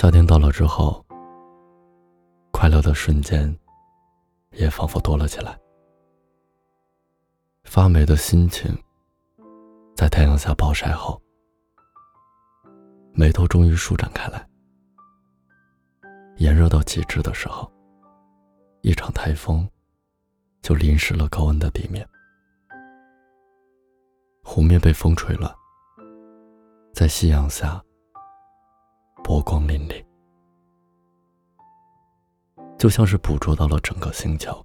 夏天到了之后，快乐的瞬间也仿佛多了起来。发霉的心情，在太阳下暴晒后，眉头终于舒展开来。炎热到极致的时候，一场台风就淋湿了高温的地面，湖面被风吹乱，在夕阳下。波光粼粼，就像是捕捉到了整个星球。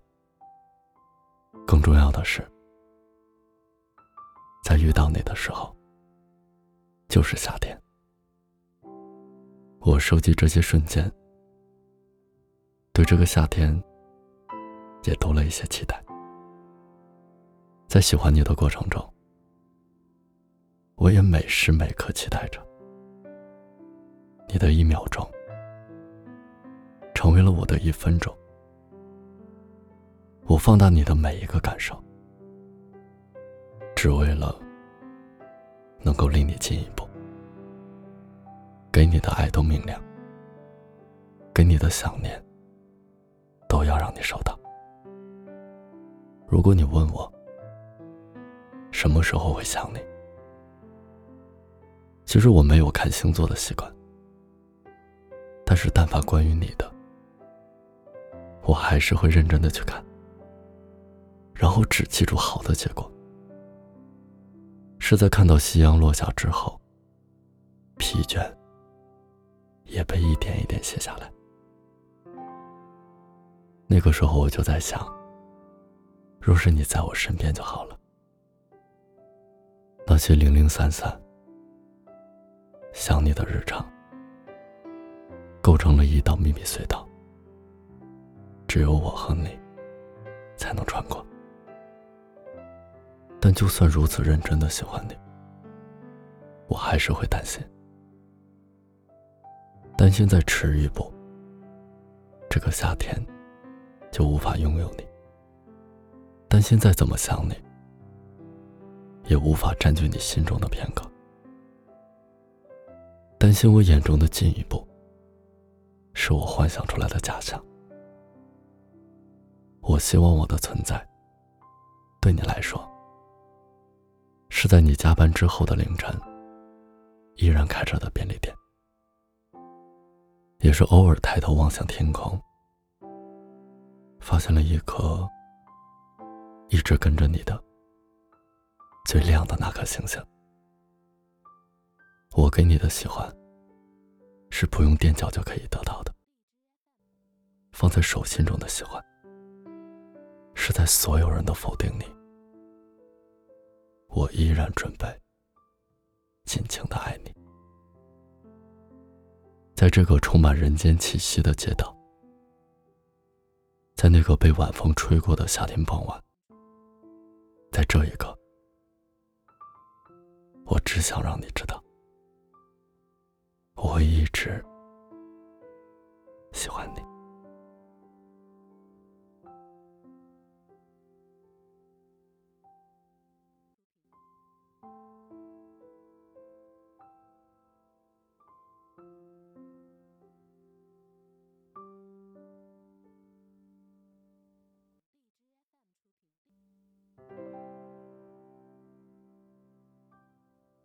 更重要的是，在遇到你的时候，就是夏天。我收集这些瞬间，对这个夏天也多了一些期待。在喜欢你的过程中，我也每时每刻期待着。你的一秒钟，成为了我的一分钟。我放大你的每一个感受，只为了能够离你近一步。给你的爱都明亮，给你的想念都要让你收到。如果你问我什么时候会想你，其实我没有看星座的习惯。但是，但凡关于你的，我还是会认真的去看，然后只记住好的结果。是在看到夕阳落下之后，疲倦也被一点一点卸下来。那个时候，我就在想，若是你在我身边就好了。那些零零散散想你的日常。构成了一道秘密隧道，只有我和你才能穿过。但就算如此认真的喜欢你，我还是会担心，担心再迟一步，这个夏天就无法拥有你；担心再怎么想你，也无法占据你心中的片刻；担心我眼中的进一步。是我幻想出来的假象。我希望我的存在，对你来说，是在你加班之后的凌晨，依然开着的便利店，也是偶尔抬头望向天空，发现了一颗一直跟着你的最亮的那颗星星。我给你的喜欢。是不用踮脚就可以得到的。放在手心中的喜欢，是在所有人都否定你，我依然准备尽情的爱你。在这个充满人间气息的街道，在那个被晚风吹过的夏天傍晚，在这一刻，我只想让你知道。一直喜欢你。